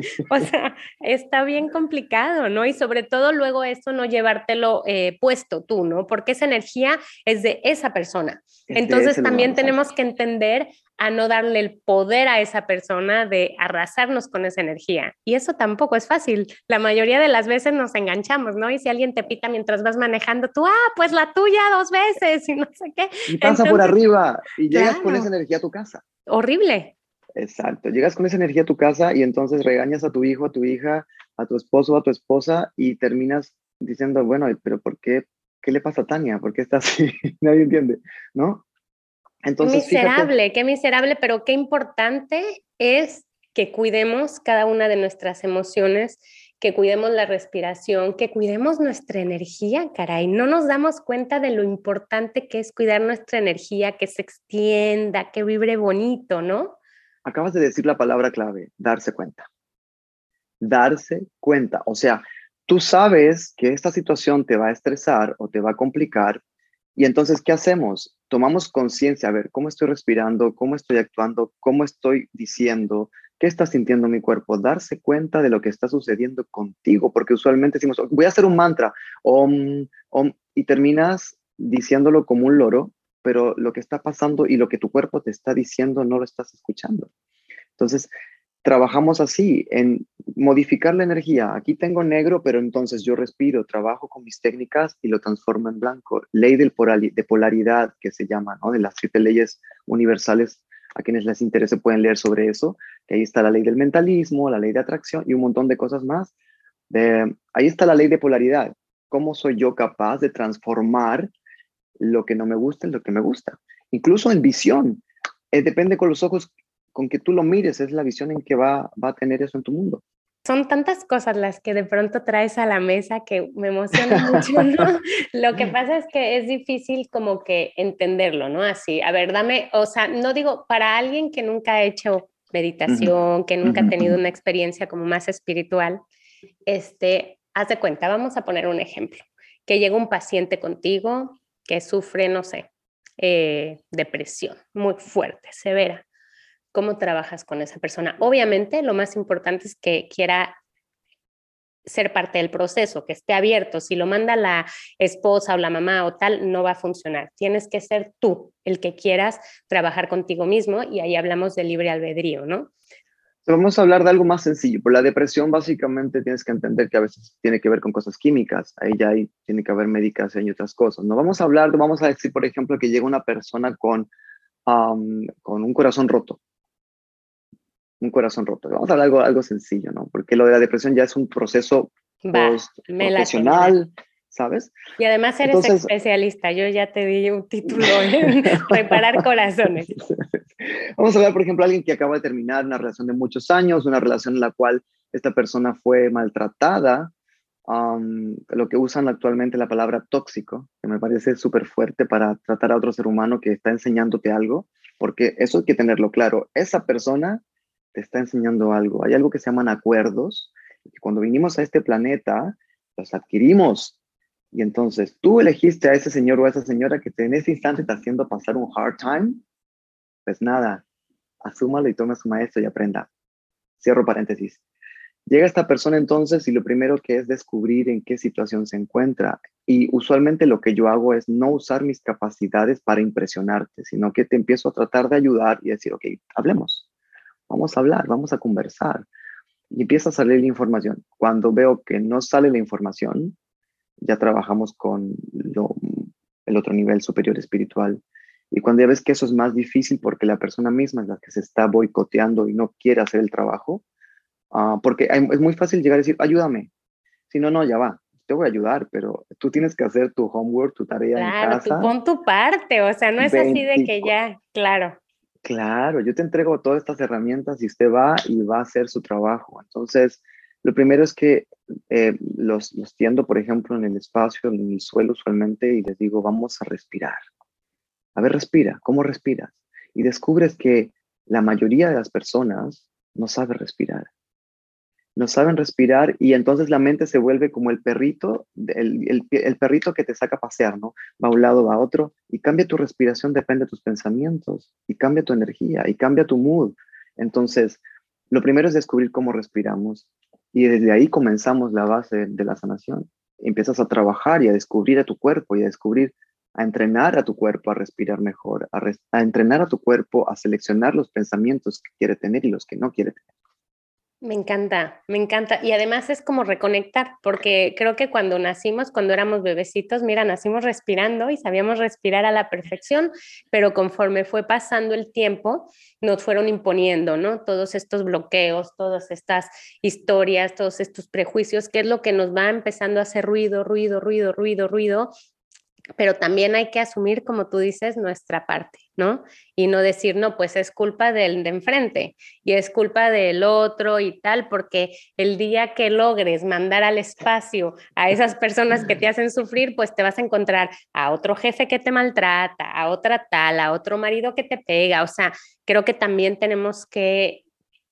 o sea, está bien complicado, ¿no? Y sobre todo luego esto no llevártelo eh, puesto tú, ¿no? Porque esa energía es de esa persona. Entonces también tenemos que entender a no darle el poder a esa persona de arrasarnos con esa energía. Y eso tampoco es fácil. La mayoría de las veces nos enganchamos, ¿no? Y si alguien te pita mientras vas manejando, tú, ah, pues la tuya dos veces y no sé qué. Y pasa por arriba y llegas con esa energía a tu casa. Horrible. Exacto, llegas con esa energía a tu casa y entonces regañas a tu hijo, a tu hija, a tu esposo, a tu esposa y terminas diciendo, bueno, pero ¿por qué? ¿Qué le pasa a Tania? ¿Por qué está así? Nadie entiende, ¿no? Entonces, miserable, qué miserable, pero qué importante es que cuidemos cada una de nuestras emociones, que cuidemos la respiración, que cuidemos nuestra energía, caray. No nos damos cuenta de lo importante que es cuidar nuestra energía, que se extienda, que vibre bonito, ¿no? Acabas de decir la palabra clave, darse cuenta. Darse cuenta. O sea, tú sabes que esta situación te va a estresar o te va a complicar y entonces, ¿qué hacemos? Tomamos conciencia, a ver, ¿cómo estoy respirando? ¿Cómo estoy actuando? ¿Cómo estoy diciendo? ¿Qué está sintiendo mi cuerpo? Darse cuenta de lo que está sucediendo contigo, porque usualmente decimos, voy a hacer un mantra, om, om, y terminas diciéndolo como un loro pero lo que está pasando y lo que tu cuerpo te está diciendo no lo estás escuchando. Entonces, trabajamos así, en modificar la energía. Aquí tengo negro, pero entonces yo respiro, trabajo con mis técnicas y lo transformo en blanco. Ley del de polaridad, que se llama, ¿no? De las siete leyes universales. A quienes les interese pueden leer sobre eso, que ahí está la ley del mentalismo, la ley de atracción y un montón de cosas más. Ahí está la ley de polaridad. ¿Cómo soy yo capaz de transformar lo que no me gusta en lo que me gusta? Incluso en visión. Eh, depende con los ojos con que tú lo mires, es la visión en que va, va a tener eso en tu mundo. Son tantas cosas las que de pronto traes a la mesa que me emociona mucho, ¿no? Lo que pasa es que es difícil como que entenderlo, ¿no? Así, a ver, dame, o sea, no digo, para alguien que nunca ha hecho meditación, que nunca ha tenido una experiencia como más espiritual, este, haz de cuenta, vamos a poner un ejemplo, que llega un paciente contigo que sufre, no sé, eh, depresión muy fuerte, severa cómo trabajas con esa persona. Obviamente, lo más importante es que quiera ser parte del proceso, que esté abierto. Si lo manda la esposa o la mamá o tal, no va a funcionar. Tienes que ser tú el que quieras trabajar contigo mismo y ahí hablamos de libre albedrío, ¿no? Vamos a hablar de algo más sencillo. Por la depresión, básicamente tienes que entender que a veces tiene que ver con cosas químicas. Ahí ya hay, tiene que haber medicación y otras cosas. No vamos a hablar, vamos a decir, por ejemplo, que llega una persona con, con un corazón roto un corazón roto. Vamos a hablar algo, algo sencillo, ¿no? Porque lo de la depresión ya es un proceso profesional, ¿sabes? Y además eres especialista, yo ya te di un título en reparar corazones. Vamos a hablar, por ejemplo, alguien que acaba de terminar una relación de muchos años, una relación en la cual esta persona fue maltratada, lo que usan actualmente la palabra tóxico, que me parece súper fuerte para tratar a otro ser humano que está enseñándote algo, porque eso hay que tenerlo claro. Esa persona te está enseñando algo. Hay algo que se llaman acuerdos, que cuando vinimos a este planeta, los adquirimos. Y entonces tú elegiste a ese señor o a esa señora que en ese instante está haciendo pasar un hard time, pues nada, asúmalo y tome a su maestro y aprenda. Cierro paréntesis. Llega esta persona entonces y lo primero que es descubrir en qué situación se encuentra. Y usualmente lo que yo hago es no usar mis capacidades para impresionarte, sino que te empiezo a tratar de ayudar y decir, ok, hablemos vamos a hablar, vamos a conversar. Y empieza a salir la información. Cuando veo que no sale la información, ya trabajamos con el otro nivel superior espiritual. Y cuando ya ves que eso es más difícil porque la persona misma es la que se está boicoteando y no quiere hacer el trabajo, ah, porque es muy fácil llegar a decir, ayúdame. Si no, no, ya va, te voy a ayudar, pero tú tienes que hacer tu homework, tu tarea en casa. Claro, pon tu parte, o sea, no es así de que ya, claro. Claro, yo te entrego todas estas herramientas y usted va y va a hacer su trabajo. Entonces, lo primero es que eh, los, los tiendo, por ejemplo, en el espacio, en el suelo usualmente, y les digo, vamos a respirar. A ver, respira, ¿cómo respiras? Y descubres que la mayoría de las personas no sabe respirar no saben respirar y entonces la mente se vuelve como el perrito, el, perrito que te saca a pasear, ¿no? Va a un lado, va a otro y cambia tu respiración, depende de tus pensamientos y cambia tu energía y cambia tu mood. Entonces, lo primero es descubrir cómo respiramos y desde ahí comenzamos la base de la sanación. Empiezas a trabajar y a descubrir a tu cuerpo y a descubrir, a entrenar a tu cuerpo a respirar mejor, a, a entrenar a tu cuerpo a seleccionar los pensamientos que quiere tener y los que no quiere tener. Me encanta, me encanta. Y además es como reconectar, porque creo que cuando nacimos, cuando éramos bebecitos, mira, nacimos respirando y sabíamos respirar a la perfección, pero conforme fue pasando el tiempo, nos fueron imponiendo, ¿no? Todos estos bloqueos, todas estas historias, todos estos prejuicios, que es lo que nos va empezando a hacer ruido, ruido, ruido, ruido, ruido, pero también hay que asumir, como tú dices, nuestra parte, ¿no? Y no decir, no, pues es culpa del de enfrente y es culpa del otro y tal, porque el día que logres mandar al espacio a esas personas que te hacen sufrir, pues te vas a encontrar a otro jefe que te maltrata, a otra tal, a otro marido que te pega, o sea, creo que también tenemos que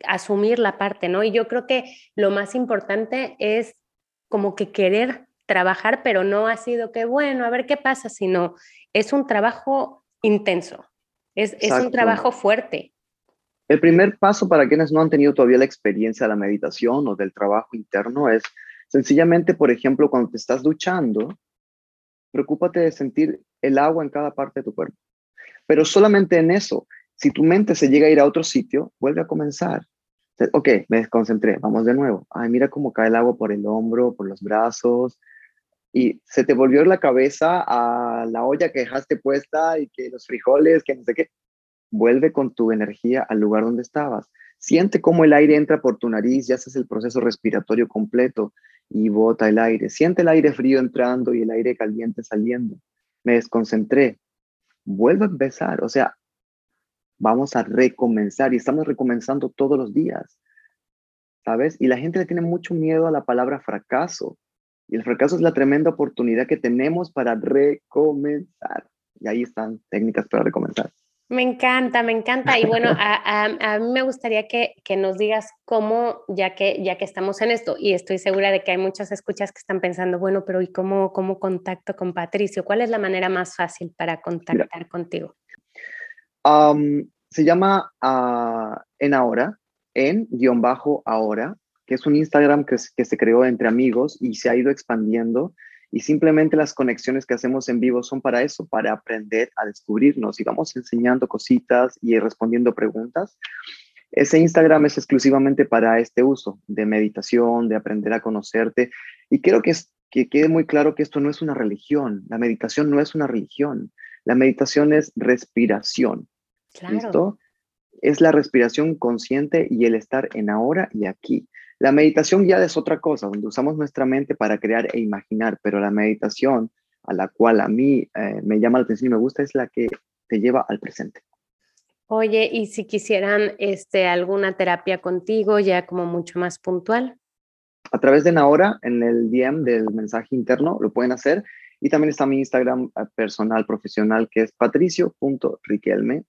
asumir la parte, ¿no? Y yo creo que lo más importante es como que querer trabajar, pero no ha sido que, bueno, a ver qué pasa, sino es un trabajo intenso, es, es un trabajo fuerte. El primer paso para quienes no han tenido todavía la experiencia de la meditación o del trabajo interno es sencillamente, por ejemplo, cuando te estás duchando, preocúpate de sentir el agua en cada parte de tu cuerpo. Pero solamente en eso, si tu mente se llega a ir a otro sitio, vuelve a comenzar. Ok, me desconcentré, vamos de nuevo. Ay, mira cómo cae el agua por el hombro, por los brazos, y se te volvió la cabeza a la olla que dejaste puesta y que los frijoles, que no sé qué. Vuelve con tu energía al lugar donde estabas. Siente cómo el aire entra por tu nariz y haces el proceso respiratorio completo y bota el aire. Siente el aire frío entrando y el aire caliente saliendo. Me desconcentré. Vuelve a empezar. O sea, vamos a recomenzar y estamos recomenzando todos los días. ¿Sabes? Y la gente le tiene mucho miedo a la palabra fracaso. Y el fracaso es la tremenda oportunidad que tenemos para recomenzar. Y ahí están técnicas para recomenzar. Me encanta, me encanta. Y bueno, a, mí me gustaría que, nos digas cómo, ya que, ya que estamos en esto, y estoy segura de que hay muchas escuchas que están pensando, bueno, pero ¿y cómo, cómo contacto con Patricio? ¿Cuál es la manera más fácil para contactar contigo? se llama uh, en ahora, en guion bajo ahora, que es un Instagram que, que se creó entre amigos y se ha ido expandiendo y simplemente las conexiones que hacemos en vivo son para eso, para aprender a descubrirnos y vamos enseñando cositas y respondiendo preguntas. Ese Instagram es exclusivamente para este uso de meditación, de aprender a conocerte. Y quiero que, que quede muy claro que esto no es una religión. La meditación no es una religión. La meditación es respiración. ¿Listo? Es la respiración consciente y el estar en ahora y aquí. La meditación ya es otra cosa, donde usamos nuestra mente para crear e imaginar, pero la meditación a la cual a mí eh, me llama la atención y me gusta es la que te lleva al presente. Oye, y si quisieran este, alguna terapia contigo, ya como mucho más puntual. A través de Nahora, en el DM del mensaje interno, lo pueden hacer. Y también está mi Instagram eh, personal, profesional, que es patricio.riquelme.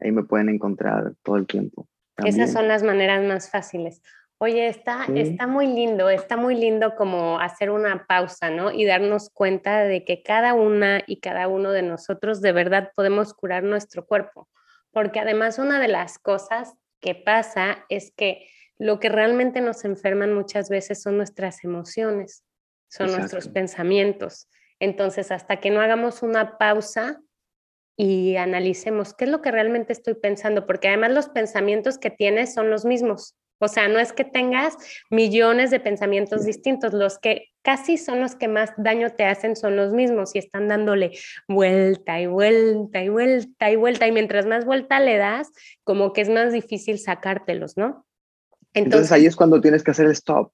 Ahí me pueden encontrar todo el tiempo. Esas son las maneras más fáciles. Oye, está, está muy lindo, está muy lindo como hacer una pausa, ¿no? Y darnos cuenta de que cada una y cada uno de nosotros de verdad podemos curar nuestro cuerpo. Porque además una de las cosas que pasa es que lo que realmente nos enferman muchas veces son nuestras emociones, son nuestros pensamientos. Entonces, hasta que no hagamos una pausa y analicemos qué es lo que realmente estoy pensando, porque además los pensamientos que tienes son los mismos. O sea, no es que tengas millones de pensamientos distintos, los que casi son los que más daño te hacen son los mismos y están dándole vuelta y vuelta y vuelta y vuelta y mientras más vuelta le das, como que es más difícil sacártelos, ¿no? Entonces, ahí es cuando tienes que hacer el stop.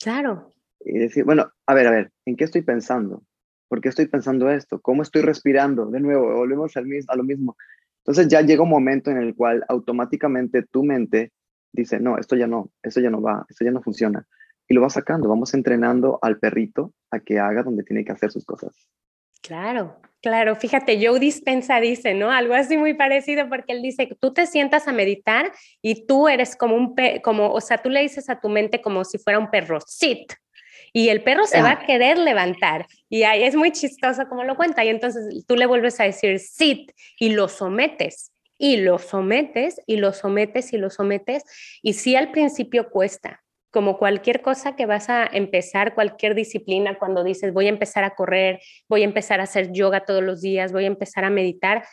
Claro. Y decir, bueno, a ver, a ver, ¿en qué estoy pensando? ¿Por qué estoy pensando esto? ¿Cómo estoy respirando? De nuevo, volvemos al mismo, a lo mismo. Entonces ya llega un momento en el cual automáticamente tu mente dice, no, esto ya no, esto ya no va, esto ya no funciona. Y lo va sacando, vamos entrenando al perrito a que haga donde tiene que hacer sus cosas. Claro, claro. Fíjate, Joe Dispensa dice, ¿no? Algo así muy parecido porque él dice, tú te sientas a meditar y tú eres como un, como, o sea, tú le dices a tu mente como si fuera un perro, sit. Y el perro se va a querer levantar. Y ahí es muy chistoso como lo cuenta. Y entonces tú le vuelves a decir sit y lo sometes y lo sometes y lo sometes y lo sometes. Y sí al principio cuesta, como cualquier cosa que vas a empezar, cualquier disciplina, cuando dices voy a empezar a correr, voy a empezar a hacer yoga todos los días, voy a empezar a meditar,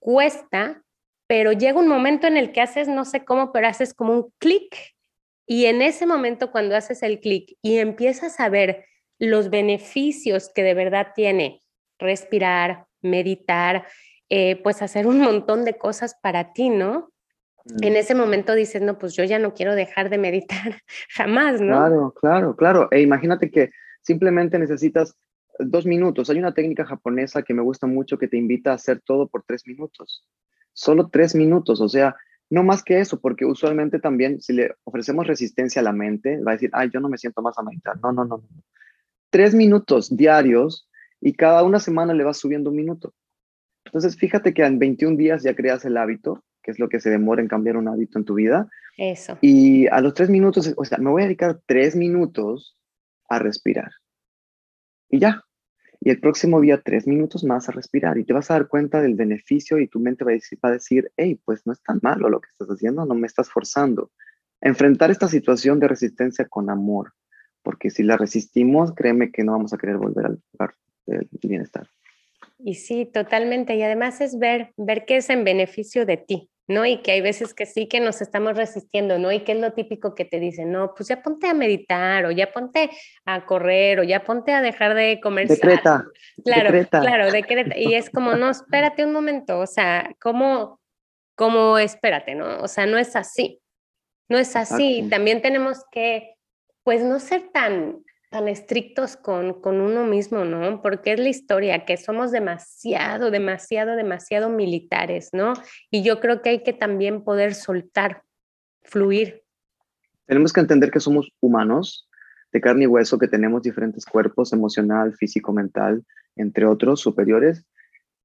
cuesta, pero llega un momento en el que haces, no sé cómo, pero haces como un clic. Y en ese momento cuando haces el clic y empiezas a ver los beneficios que de verdad tiene respirar, meditar, eh, pues hacer un montón de cosas para ti, ¿no? En mm. ese momento dices, no, pues yo ya no quiero dejar de meditar jamás, ¿no? Claro, claro, claro. E imagínate que simplemente necesitas dos minutos. Hay una técnica japonesa que me gusta mucho que te invita a hacer todo por tres minutos. Solo tres minutos, o sea, no más que eso, porque usualmente también si le ofrecemos resistencia a la mente, va a decir, ay, yo no me siento más a meditar. No, no, no, no. Tres minutos diarios y cada una semana le vas subiendo un minuto. Entonces, fíjate que en 21 días ya creas el hábito, que es lo que se demora en cambiar un hábito en tu vida. Eso. Y a los tres minutos, o sea, me voy a dedicar tres minutos a respirar. Y ya. Y el próximo día, tres minutos más a respirar. Y te vas a dar cuenta del beneficio y tu mente va a decir, va a decir hey, pues no es tan malo lo que estás haciendo, no me estás forzando. Enfrentar esta situación de resistencia con amor. Porque si la resistimos, créeme que no vamos a querer volver al lugar del bienestar. Y sí, totalmente. Y además es ver, ver qué es en beneficio de ti, ¿no? Y que hay veces que sí que nos estamos resistiendo, ¿no? Y que es lo típico que te dicen, no, pues ya ponte a meditar o ya ponte a correr o ya ponte a dejar de comer. Decreta. Claro, claro, decreta. Y es como, no, espérate un momento, o sea, ¿cómo, cómo, espérate, ¿no? O sea, no es así, no es así. También tenemos que, pues, no ser tan tan estrictos con, con uno mismo, ¿no? Porque es la historia, que somos demasiado, demasiado, demasiado militares, ¿no? Y yo creo que hay que también poder soltar, fluir. Tenemos que entender que somos humanos, de carne y hueso, que tenemos diferentes cuerpos, emocional, físico, mental, entre otros superiores,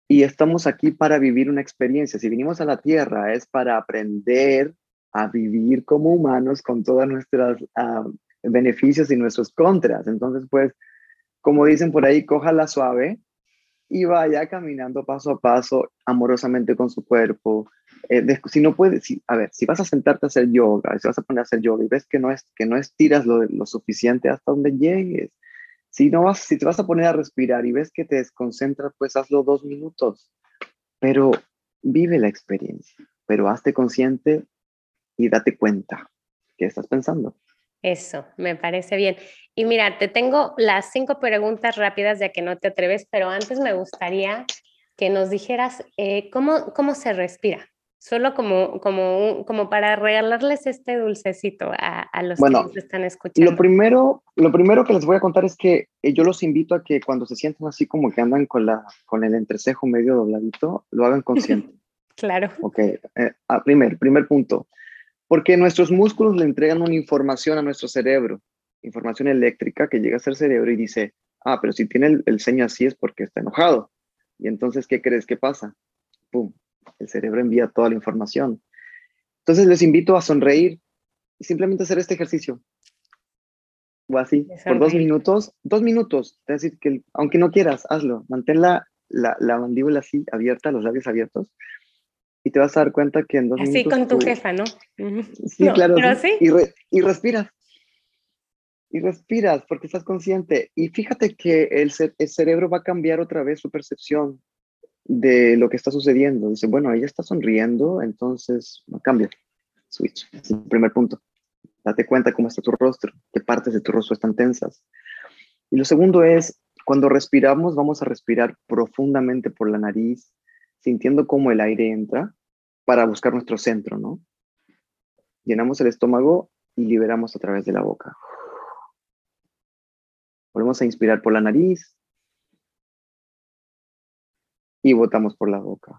y estamos aquí para vivir una experiencia. Si vinimos a la Tierra es para aprender a vivir como humanos con todas nuestras uh, beneficios y nuestros contras. Entonces, pues, como dicen por ahí, cójala suave y vaya caminando paso a paso amorosamente con su cuerpo. Eh, si no puedes, a ver, si vas a sentarte a hacer yoga, si vas a poner a hacer yoga y ves que no, es, que no estiras lo, lo suficiente hasta donde llegues, si, no vas, si te vas a poner a respirar y ves que te desconcentras, pues hazlo dos minutos, pero vive la experiencia, pero hazte consciente y date cuenta que estás pensando. Eso, me parece bien. Y mira, te tengo las cinco preguntas rápidas ya que no te atreves, pero antes me gustaría que nos dijeras eh, ¿cómo, cómo se respira. Solo como, como, como para regalarles este dulcecito a, los que nos están escuchando. Lo primero, lo primero que les voy a contar es que eh, yo los invito a que cuando se sientan así como que andan con, la, con el entrecejo medio dobladito, lo hagan consciente. claro. Ok, eh, ah, primer, primer punto. Porque nuestros músculos le entregan una información a nuestro cerebro, información eléctrica que llega a ser cerebro y dice, ah, pero si tiene el, el ceño así es porque está enojado. Y entonces, ¿qué crees que pasa? ¡Pum! El cerebro envía toda la información. Entonces les invito a sonreír y simplemente hacer este ejercicio. O así, por dos minutos, dos minutos. Es decir, que aunque no quieras, hazlo. Mantén la, la, la mandíbula así abierta, los labios abiertos y te vas a dar cuenta que en dos Así con tu jefa, ¿no? Sí, claro. Y, y, respiras. Y respiras porque estás consciente. Y fíjate que el, el, cerebro va a cambiar otra vez su percepción de lo que está sucediendo. Dice, bueno, ella está sonriendo, entonces cambia. Switch. Es el primer punto. Date cuenta cómo está tu rostro, qué partes de tu rostro están tensas. Y lo segundo es, cuando respiramos, vamos a respirar profundamente por la nariz, sintiendo cómo el aire entra para buscar nuestro centro, ¿no? Llenamos el estómago y liberamos a través de la boca. Volvemos a inspirar por la nariz y botamos por la boca.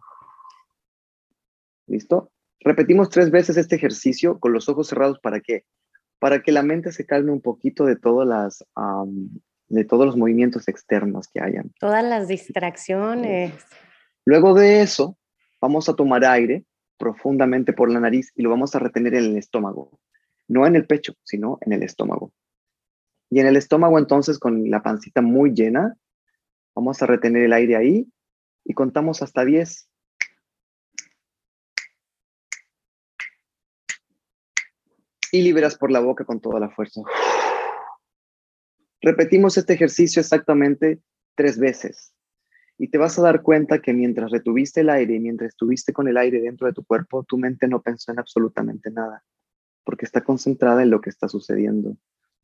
¿Listo? Repetimos tres veces este ejercicio con los ojos cerrados. ¿Para qué? Para que la mente se calme un poquito de todas las, de todos los movimientos externos que hayan. Todas las distracciones. Luego de eso, vamos a tomar aire profundamente por la nariz y lo vamos a retener en el estómago. No en el pecho, sino en el estómago. Y en el estómago entonces con la pancita muy llena, vamos a retener el aire ahí y contamos hasta 10. Y liberas por la boca con toda la fuerza. Repetimos este ejercicio exactamente tres veces y te vas a dar cuenta que mientras retuviste el aire y mientras estuviste con el aire dentro de tu cuerpo, tu mente no pensó en absolutamente nada, porque está concentrada en lo que está sucediendo.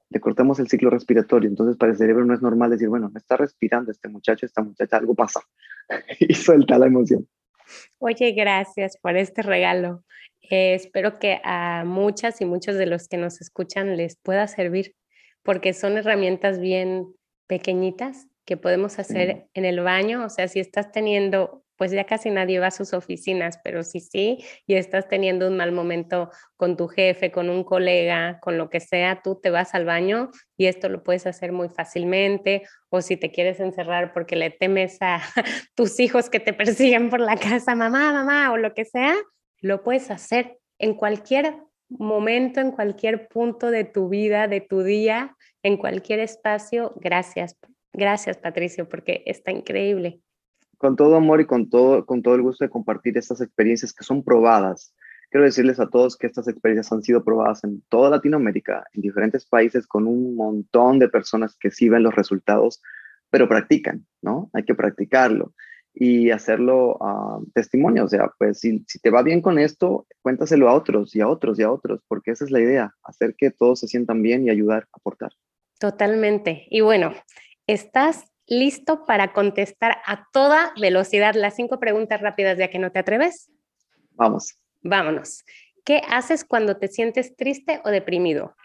Le cortamos el ciclo respiratorio, entonces para el cerebro no es normal decir, bueno, me está respirando este muchacho, esta muchacha, algo pasa, y suelta la emoción. Oye, gracias por este regalo. Eh, espero que a muchas y muchos de los que nos escuchan les pueda servir, porque son herramientas bien pequeñitas que podemos hacer en el baño, o sea, si estás teniendo, pues ya casi nadie va a sus oficinas, pero si sí, y estás teniendo un mal momento con tu jefe, con un colega, con lo que sea, tú te vas al baño y esto lo puedes hacer muy fácilmente, o si te quieres encerrar porque le temes a tus hijos que te persiguen por la casa, mamá, mamá, o lo que sea, lo puedes hacer en cualquier momento, en cualquier punto de tu vida, de tu día, en cualquier espacio. Gracias Gracias, Patricio, porque está increíble. Con todo amor y con todo, con todo el gusto de compartir estas experiencias que son probadas. Quiero decirles a todos que estas experiencias han sido probadas en toda Latinoamérica, en diferentes países, con un montón de personas que sí ven los resultados, pero practican, ¿no? Hay que practicarlo. y hacerlo uh, testimonio. O sea, pues si, si, te va bien con esto, cuéntaselo a otros y a otros y a otros, porque esa es la idea, hacer que todos se sientan bien y ayudar, aportar. Totalmente. Y bueno, ¿estás listo para contestar a toda velocidad las cinco preguntas rápidas ya que no te atreves? Vamos. Vámonos. ¿Qué haces cuando te sientes triste o deprimido?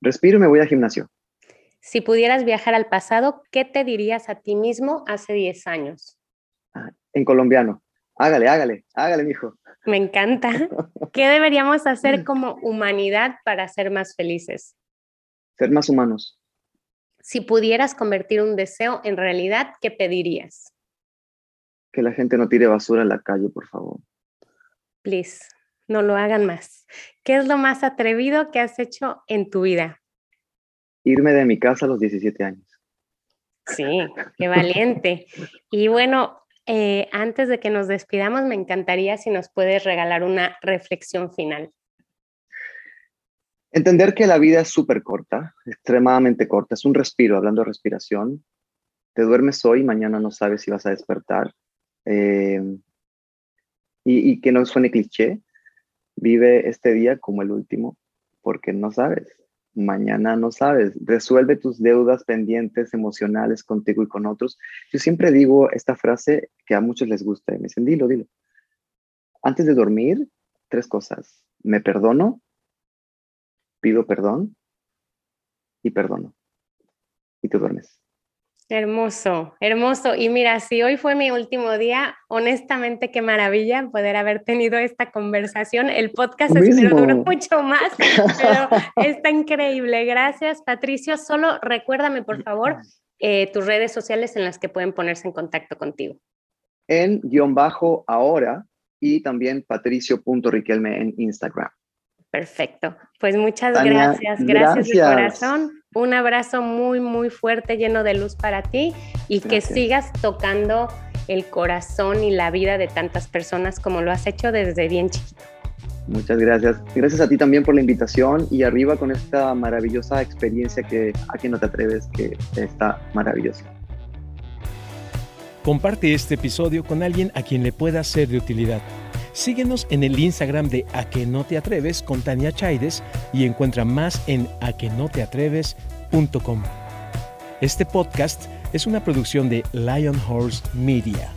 Respiro y me voy al gimnasio. Si pudieras viajar al pasado, ¿qué te dirías a ti mismo hace 10 años? Ah, en colombiano. Hágale, hágale, hágale, mijo. Me encanta. ¿Qué deberíamos hacer como humanidad para ser más felices? Ser más humanos. Si pudieras convertir un deseo en realidad, ¿qué pedirías? Que la gente no tire basura en la calle, por favor. Please, no lo hagan más. ¿Qué es lo más atrevido que has hecho en tu vida? Irme de mi casa a los 17 años. Sí, qué valiente. Y bueno, eh, antes de que nos despidamos, me encantaría si nos puedes regalar una reflexión final. Entender que la vida es súper corta, extremadamente corta, es un respiro, hablando de respiración. Te duermes hoy, mañana no sabes si vas a despertar. Eh, y, que no suene cliché, vive este día como el último, porque no sabes, mañana no sabes. Resuelve tus deudas pendientes emocionales contigo y con otros. Yo siempre digo esta frase que a muchos les gusta, y me dicen, dilo, dilo. Antes de dormir, tres cosas. Me perdono, pido perdón y perdono. Y te duermes. Hermoso, hermoso. Y mira, si hoy fue mi último día, honestamente qué maravilla poder haber tenido esta conversación. El podcast espero duró mucho más, pero está increíble. Gracias, Patricio. Solo recuérdame, por favor, eh, tus redes sociales en las que pueden ponerse en contacto contigo. En guion bajo ahora y también patricio.riquelme en Instagram. Perfecto. Pues muchas gracias. gracias. de corazón. Un abrazo muy, muy fuerte, lleno de luz para ti y que sigas tocando el corazón y la vida de tantas personas como lo has hecho desde bien chiquito. Muchas gracias. Gracias a ti también por la invitación y arriba con esta maravillosa experiencia que a quien no te atreves, que está maravillosa. Comparte este episodio con alguien a quien le pueda ser de utilidad. Síguenos en el Instagram de A que no te atreves con Tania Chaides y encuentra más en aquenoteatreves.com. Este podcast es una producción de Lion Horse Media.